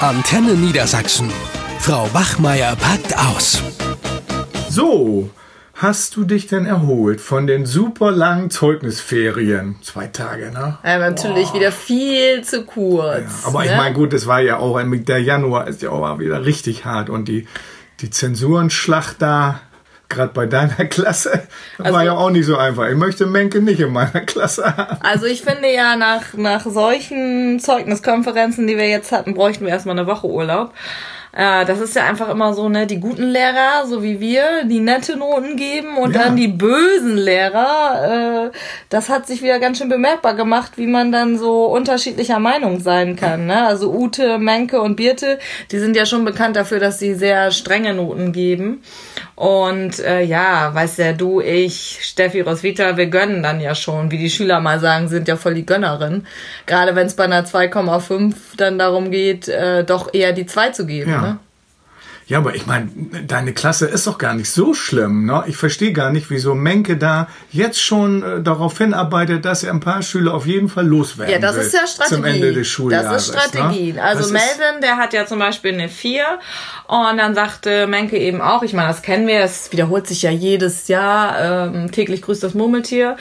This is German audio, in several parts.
Antenne Niedersachsen. Frau Wachmeier packt aus. So, hast du dich denn erholt von den super langen Zeugnisferien? Zwei Tage, ne? Ja, natürlich wieder viel zu kurz. Ja, aber ich ne? meine, gut, es war ja auch, der Januar ist ja auch wieder richtig hart und die, die Zensurenschlacht da, gerade bei deiner Klasse, Also- war ja auch nicht so einfach. Ich möchte Menke nicht in meiner Klasse haben. Also ich finde ja, nach, nach solchen Zeugniskonferenzen, die wir jetzt hatten, bräuchten wir erstmal eine Woche Urlaub. Äh, das ist ja einfach immer so, ne, die guten Lehrer, so wie wir, die nette Noten geben und Ja. dann die bösen Lehrer. Äh, das hat sich wieder ganz schön bemerkbar gemacht, wie man dann so unterschiedlicher Meinung sein kann. Ne? Also Ute, Menke und Birte, die sind ja schon bekannt dafür, dass sie sehr strenge Noten geben. Und äh, ja, weißt ja, du, ich, Steffi Roswitha, wir gönnen dann ja schon, wie die Schüler mal sagen, sind ja voll die Gönnerin. Gerade wenn es bei einer 2,5 dann darum geht, äh, doch eher die 2 zu geben. Ja. Ne? Ja, aber ich meine, deine Klasse ist doch gar nicht so schlimm. Ne? Ich verstehe gar nicht, wieso Menke da jetzt schon äh, darauf hinarbeitet, dass er ein paar Schüler auf jeden Fall loswerden Ja, das will ist ja Strategie. Zum Ende des Schuljahres. Das ist Strategie. Ne? Also Das Melvin, der hat ja zum Beispiel eine 4 und dann sagte Menke eben auch, ich meine, das kennen wir, es wiederholt sich ja jedes Jahr, ähm, täglich grüßt das Murmeltier,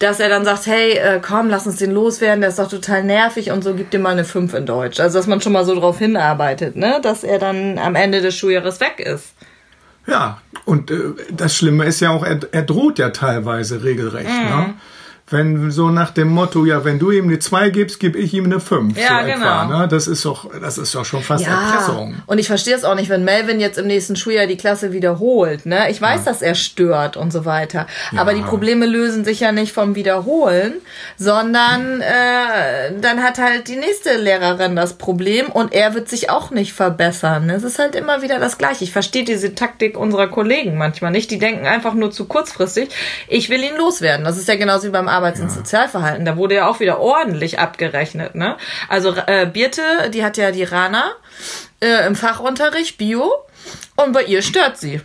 dass er dann sagt, hey, äh, komm, lass uns den loswerden, der ist doch total nervig und so, gib dir mal eine 5 in Deutsch. Also, dass man schon mal so drauf hinarbeitet, ne, dass er dann am Ende des Schuljahres weg ist. Ja, und äh, das Schlimme ist ja auch, er, er droht ja teilweise regelrecht. Mhm. Ne? Wenn so nach dem Motto, ja, wenn du ihm eine 2 gibst, gebe ich ihm eine 5. Ja, so genau. Etwa, ne? Das ist doch, das ist doch schon fast Erpressung. Und ich verstehe es auch nicht, wenn Melvin jetzt im nächsten Schuljahr die Klasse wiederholt. Ne? Ich weiß, dass er stört und so weiter. Aber die Probleme lösen sich ja nicht vom Wiederholen, sondern äh, dann hat halt die nächste Lehrerin das Problem und er wird sich auch nicht verbessern. Es ist halt immer wieder das Gleiche. Ich verstehe diese Taktik unserer Kollegen manchmal nicht. Die denken einfach nur zu kurzfristig. Ich will ihn loswerden. Das ist ja genauso wie beim Arbeits- und Sozialverhalten. Da wurde ja auch wieder ordentlich abgerechnet. Ne? Also äh, Birte, die hat ja die Rana äh, im Fachunterricht Bio und bei ihr stört sie.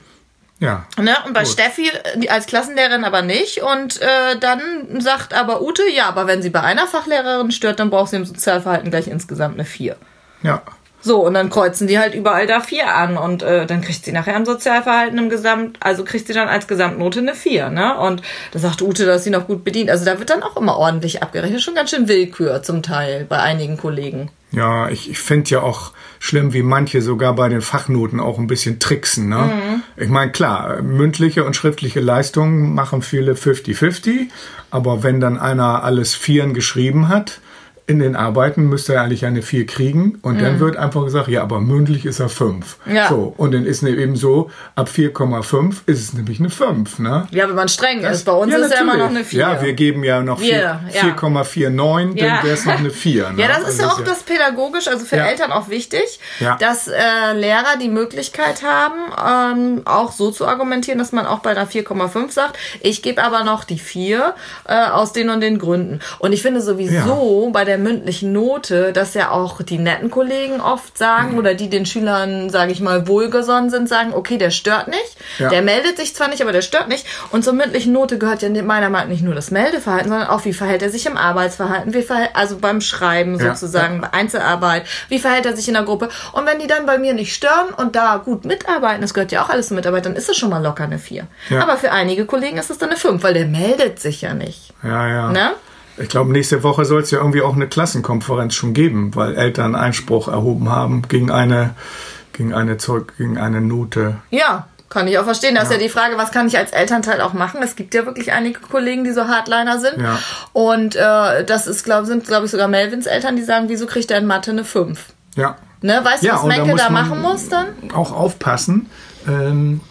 Ja. Ne? Und bei Gut. Steffi äh, als Klassenlehrerin aber nicht. Und äh, dann sagt aber Ute, ja, aber wenn sie bei einer Fachlehrerin stört, dann braucht sie im Sozialverhalten gleich insgesamt eine 4. Ja. So, und dann kreuzen die halt überall da 4 an und äh, dann kriegt sie nachher im Sozialverhalten im Gesamt, also kriegt sie dann als Gesamtnote eine 4, ne? Und da sagt Ute, dass sie noch gut bedient. Also da wird dann auch immer ordentlich abgerechnet. Schon ganz schön Willkür zum Teil bei einigen Kollegen. Ja, ich, ich finde ja auch schlimm, wie manche sogar bei den Fachnoten auch ein bisschen tricksen. Ne? Mhm. Ich meine, klar, mündliche und schriftliche Leistungen machen viele 50-50, aber wenn dann einer alles Vieren geschrieben hat, in den Arbeiten müsste er eigentlich eine 4 kriegen und dann wird einfach gesagt, ja, aber mündlich ist er 5. Mhm. Ja. So, und dann ist eben so, ab 4,5 ist es nämlich eine 5. Ne? Ja, wenn man streng ist. Bei uns ja, ist ja immer noch eine 4. Ja, wir geben ja noch Wir, vier- ja. 4,49, Ja. dann wäre es noch eine 4. Ne? Ja, das ist ja Also auch das pädagogisch, also für. Eltern auch wichtig, dass äh, Lehrer die Möglichkeit haben, ähm, auch so zu argumentieren, dass man auch bei einer 4,5 sagt, ich gebe aber noch die 4 äh, aus den und den Gründen. Und ich finde sowieso bei der mündlichen Note, dass ja auch die netten Kollegen oft sagen Mhm. oder die den Schülern, sage ich mal, wohlgesonnen sind, sagen, okay, der stört nicht, Ja. der meldet sich zwar nicht, aber der stört nicht. Und zur mündlichen Note gehört ja meiner Meinung nach nicht nur das Meldeverhalten, sondern auch, wie verhält er sich im Arbeitsverhalten, wie verhält, also beim Schreiben Ja, sozusagen, bei Einzelarbeit, wie verhält er sich in der Gruppe. Und wenn die dann bei mir nicht stören und da gut mitarbeiten, das gehört ja auch alles zur Mitarbeit, dann ist es schon mal locker eine 4. Ja. Aber für einige Kollegen ist es dann eine 5, weil der meldet sich ja nicht. Ja, ja. Ne? Ich glaube, nächste Woche soll es ja irgendwie auch eine Klassenkonferenz schon geben, weil Eltern Einspruch erhoben haben gegen eine, gegen eine Zeug, gegen eine Note. Ja, kann ich auch verstehen. Da ist ja die Frage, was kann ich als Elternteil auch machen? Es gibt ja wirklich einige Kollegen, die so Hardliner sind. Ja. Und äh, das ist, glaub, sind, glaube ich, sogar Melvins Eltern, die sagen, wieso kriegt er in Mathe eine 5? Ja. Ne? Weißt du, Ja, was da Menke da man- machen muss dann? Auch aufpassen, ähm,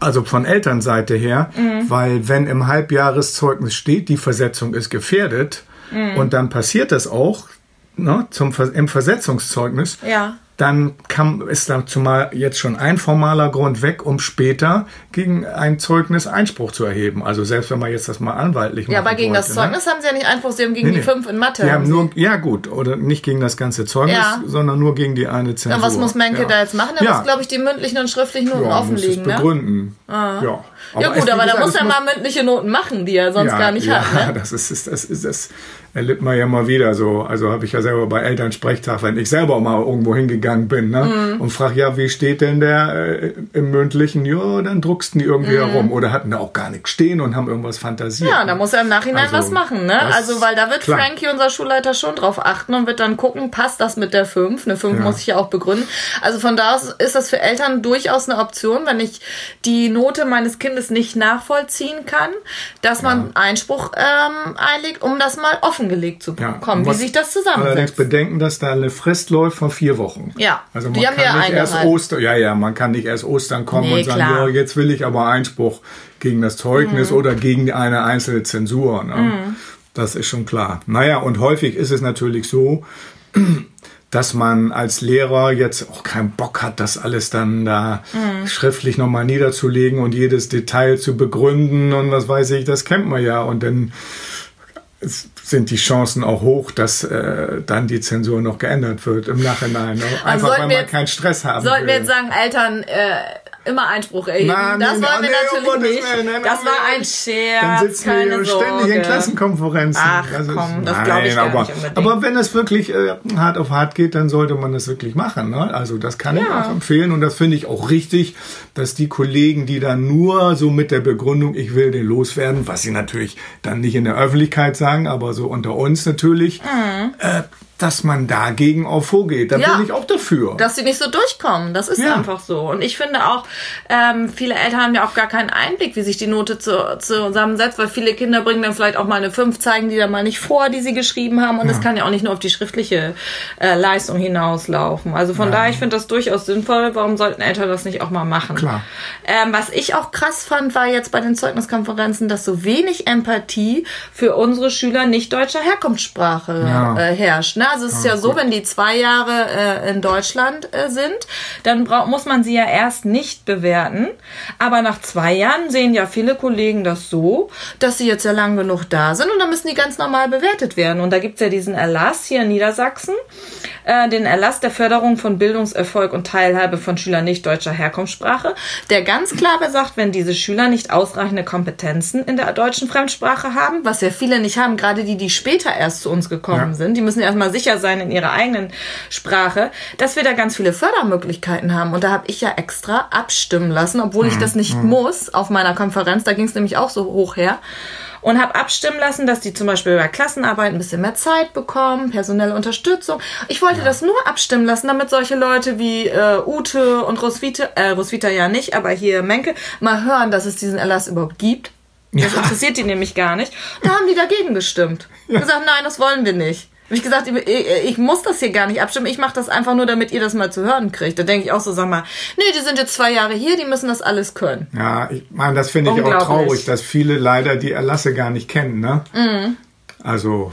also von Elternseite her, Mhm. weil wenn im Halbjahreszeugnis steht, die Versetzung ist gefährdet Mhm. und dann passiert das auch ne, zum, im Versetzungszeugnis, Ja. Dann kann, ist da zumal jetzt schon ein formaler Grund weg, um später gegen ein Zeugnis Einspruch zu erheben. Also selbst wenn man jetzt das mal anwaltlich macht. Ja, aber gegen das Zeugnis haben sie ja nicht Einspruch, sie haben gegen die 5 in Mathe. Die haben haben sie. nur, ja gut, oder nicht gegen das ganze Zeugnis, Ja. sondern nur gegen die eine Zensur. Ja, was muss Menke ja. da jetzt machen? Er ja. muss, glaube ich, die mündlichen und schriftlichen Noten ja, muss es offenlegen, ne? begründen. Ja, Ja es- gut, wie aber da muss er mal mündliche Noten machen, die er sonst gar nicht ja, hat, ne? das ist, das ist, das, erlebt man ja mal wieder so. Also habe ich ja selber bei Elternsprechtag, wenn ich selber mal irgendwo hingegangen bin ne? Mhm. und frag ja, wie steht denn der äh, im mündlichen? Ja, dann drucksten die irgendwie herum oder hatten da auch gar nichts stehen und haben irgendwas fantasiert. Ja, da muss er im Nachhinein Also, was machen, ne? Also, weil da wird klar. Frankie, unser Schulleiter, schon drauf achten und wird dann gucken, passt das mit der 5? Eine 5 Ja. muss ich ja auch begründen. Also von da aus ist das für Eltern durchaus eine Option, wenn ich die Note meines Kindes nicht nachvollziehen kann, dass man Einspruch ähm, einlegt, um das mal offengelegt zu Ja, bekommen, wie was- sich das Allerdings zusammensetzt. bedenken, dass da eine Frist läuft von vier Wochen. Ja, Also man kann wir nicht erst. Ostern, ja, ja, man kann nicht erst Ostern kommen Nee, und sagen, klar. ja, jetzt will ich aber Einspruch gegen das Zeugnis Mhm. oder gegen eine einzelne Zensur. Ne? Das ist schon klar. Naja, und häufig ist es natürlich so, dass man als Lehrer jetzt auch keinen Bock hat, das alles dann da Mhm. schriftlich nochmal niederzulegen und jedes Detail zu begründen und was weiß ich, das kennt man ja. Und dann sind die Chancen auch hoch, dass äh, dann die Zensur noch geändert wird im Nachhinein. Ne? Einfach weil wir man jetzt- keinen Stress haben Sollten wir will. jetzt sagen, Eltern äh, immer Einspruch erheben? Nee, das wollen wir natürlich nicht. Nein, das nein, war nein. ein Scherz, Dann sitzen keine wir Sorge. ständig in Klassenkonferenzen. Ach, ist- komm, das glaub ich gar aber, nicht unbedingt. Aber wenn es wirklich äh, hart auf hart geht, dann sollte man das wirklich machen. Ne? Also das kann ich Ja. auch empfehlen und das finde ich auch richtig, dass die Kollegen, die dann nur so mit der Begründung, ich will den loswerden, was sie natürlich dann nicht in der Öffentlichkeit sagen, aber so unter uns natürlich, äh, dass man dagegen auch vorgeht. Da. Ja. bin ich auch dafür. dass sie nicht so durchkommen. Das ist Ja. einfach so. Und ich finde auch, ähm, viele Eltern haben ja auch gar keinen Einblick, wie sich die Note zu, zusammensetzt, weil viele Kinder bringen dann vielleicht auch mal eine 5, zeigen die dann mal nicht vor, die sie geschrieben haben. Und es kann ja auch nicht nur auf die schriftliche äh, Leistung hinauslaufen. Also von daher, ich finde das durchaus sinnvoll. Warum sollten Eltern das nicht auch mal machen? Klar. Ähm, was ich auch krass fand, war jetzt bei den Zeugniskonferenzen, dass so wenig Empathie für unsere Schüler nicht deutscher Herkunftssprache Ja. äh, herrscht. Ne? Also es ist ja so, wenn die zwei Jahre äh, in Deutschland äh, sind, dann muss man sie ja erst nicht bewerten. Aber nach zwei Jahren sehen ja viele Kollegen das so, dass sie jetzt ja lang genug da sind und dann müssen die ganz normal bewertet werden. Und da gibt's ja diesen Erlass hier in Niedersachsen, äh, den Erlass der Förderung von Bildungserfolg und Teilhabe von Schülern nicht deutscher Herkunftssprache, der ganz klar besagt, wenn diese Schüler nicht ausreichende Kompetenzen in der deutschen Fremdsprache haben, was ja viele nicht haben, gerade die, die später erst zu uns gekommen Ja. sind, die müssen erstmal sicher sein in ihrer eigenen Sprache, dass wir da ganz viele Fördermöglichkeiten haben. Und da habe ich ja extra abstimmen lassen, obwohl ich das nicht muss auf meiner Konferenz, da ging es nämlich auch so hoch her. Und habe abstimmen lassen, dass die zum Beispiel bei Klassenarbeit ein bisschen mehr Zeit bekommen, personelle Unterstützung. Ich wollte das nur abstimmen lassen, damit solche Leute wie äh, Ute und Roswitha, äh, Roswitha ja nicht, aber hier Menke, mal hören, dass es diesen Erlass überhaupt gibt. Das interessiert die nämlich gar nicht. Da haben die dagegen gestimmt. Gesagt, nein, das wollen wir nicht. Hab ich gesagt, ich, ich muss das hier gar nicht abstimmen. Ich mache das einfach nur, damit ihr das mal zu hören kriegt. Da denke ich auch so, sag mal, nee, die sind jetzt zwei Jahre hier, die müssen das alles können. Ja, ich meine, das finde ich auch traurig, dass viele leider die Erlasse gar nicht kennen. Ne? Mhm. Also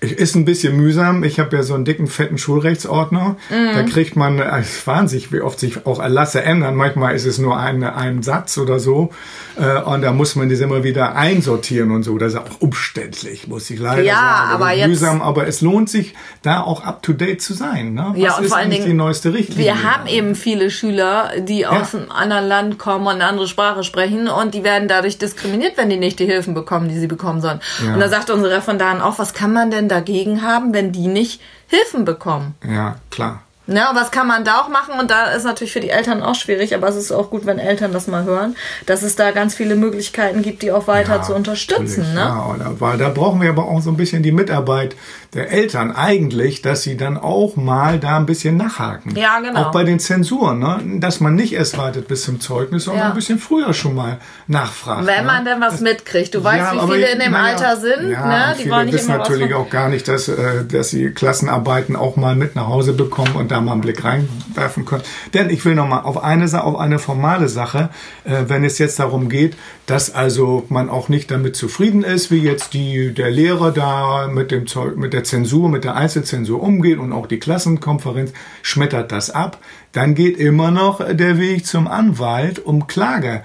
ist ein bisschen mühsam. Ich habe ja so einen dicken, fetten Schulrechtsordner. Mhm. Da kriegt man, äh, es wahnsinnig, wie oft sich auch Erlasse ändern. Manchmal ist es nur ein, ein Satz oder so. Äh, Und da muss man das immer wieder einsortieren und so. Das ist auch umständlich, muss ich leider Ja, sagen. Aber jetzt- mühsam, aber es lohnt sich, da auch up to date zu sein. Ne? Was Ja, und vor allen Dingen, die neueste Richtlinie? Wir haben eben viele Schüler, die aus einem anderen Land kommen und eine andere Sprache sprechen und die werden dadurch diskriminiert, wenn die nicht die Hilfen bekommen, die sie bekommen sollen. Ja. Und da sagt unsere Referendarin auch, was kann man denn dagegen haben, wenn die nicht Hilfen bekommen? Ja, klar. Ja, was kann man da auch machen? Und da ist natürlich für die Eltern auch schwierig, aber es ist auch gut, wenn Eltern das mal hören, dass es da ganz viele Möglichkeiten gibt, die auch weiter Ja, zu unterstützen. Ne? Ja, oder, weil da brauchen wir aber auch so ein bisschen die Mitarbeit der Eltern eigentlich, dass sie dann auch mal da ein bisschen nachhaken. Ja, genau. Auch bei den Zensuren, ne? dass man nicht erst wartet bis zum Zeugnis, sondern Ja. ein bisschen früher schon mal nachfragt. Wenn ne? man denn was mitkriegt. Du weißt, wie viele in dem naja, Alter sind, ja, ne? Die viele wollen nicht wissen natürlich auch gar nicht, dass, äh, dass sie Klassenarbeiten auch mal mit nach Hause bekommen und da mal einen Blick reinwerfen können. Denn ich will noch mal auf eine, auf eine formale Sache, äh, wenn es jetzt darum geht, dass also man auch nicht damit zufrieden ist, wie jetzt die, der Lehrer da mit dem Zeug, mit der Zensur, mit der Einzelzensur umgeht und auch die Klassenkonferenz schmettert das ab, dann geht immer noch der Weg zum Anwalt, um Klage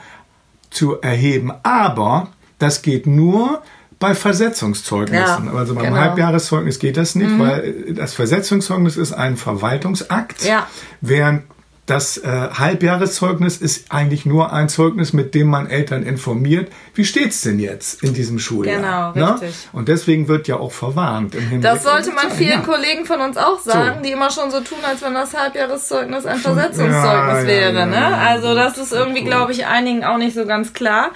zu erheben. Aber das geht nur bei Versetzungszeugnissen. Ja, also beim genau. Halbjahreszeugnis geht das nicht, weil das Versetzungszeugnis ist ein Verwaltungsakt, Ja. während das äh, Halbjahreszeugnis ist eigentlich nur ein Zeugnis, mit dem man Eltern informiert, wie steht's denn jetzt in diesem Schuljahr. Genau, richtig. Ne? Und deswegen wird ja auch verwarnt. Das sollte man vielen ja. Kollegen von uns auch sagen, so. die immer schon so tun, als wenn das Halbjahreszeugnis ein Versetzungszeugnis ja, wäre. Ja, ne? Also das ist irgendwie, glaube ich, einigen auch nicht so ganz klar.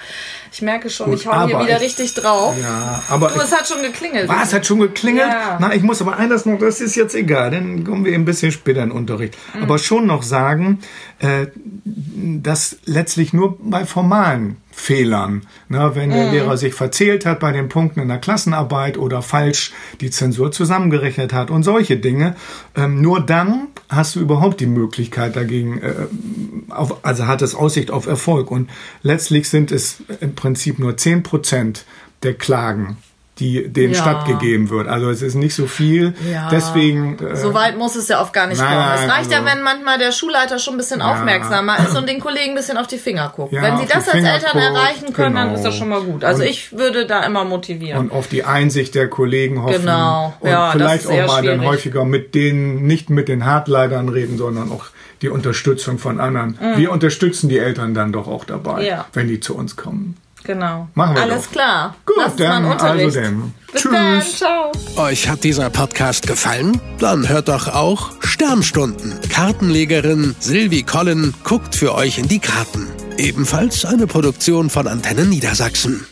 Ich merke schon, Gut, ich hau hier wieder ich, richtig drauf. Ja, aber du, es hat schon geklingelt. Was, hat schon geklingelt? Ja. Na, ich muss aber eines noch, das ist jetzt egal, dann kommen wir ein bisschen später in den Unterricht. Mhm. Aber schon noch sagen, äh, dass letztlich nur bei formalen Fehlern. Ne, wenn der mhm. Lehrer sich verzählt hat bei den Punkten in der Klassenarbeit oder falsch die Zensur zusammengerechnet hat und solche Dinge, ähm, nur dann hast du überhaupt die Möglichkeit dagegen, äh, auf, also hat es Aussicht auf Erfolg. Und letztlich sind es im Prinzip nur zehn Prozent der Klagen, die denen ja. stattgegeben wird. Also es ist nicht so viel. Ja. Deswegen. Äh, so weit muss es ja auch gar nicht nein, kommen. Es reicht also, ja, wenn manchmal der Schulleiter schon ein bisschen ja. aufmerksamer ist und den Kollegen ein bisschen auf die Finger guckt. Ja, wenn sie das als Eltern guckt, erreichen können, genau. dann ist das schon mal gut. Also und, ich würde da immer motivieren. Und auf die Einsicht der Kollegen hoffen. Genau. Und ja, vielleicht auch mal schwierig. dann häufiger mit denen, nicht mit den Hartleitern reden, sondern auch die Unterstützung von anderen. Mhm. Wir unterstützen die Eltern dann doch auch dabei, wenn die zu uns kommen. Genau. Machen wir Alles doch. klar. Gut, Lass dann also denn. Bis Tschüss. Dann, ciao. Euch hat dieser Podcast gefallen? Dann hört doch auch Sternstunden. Kartenlegerin Silvi Collin guckt für euch in die Karten. Ebenfalls eine Produktion von Antennen Niedersachsen.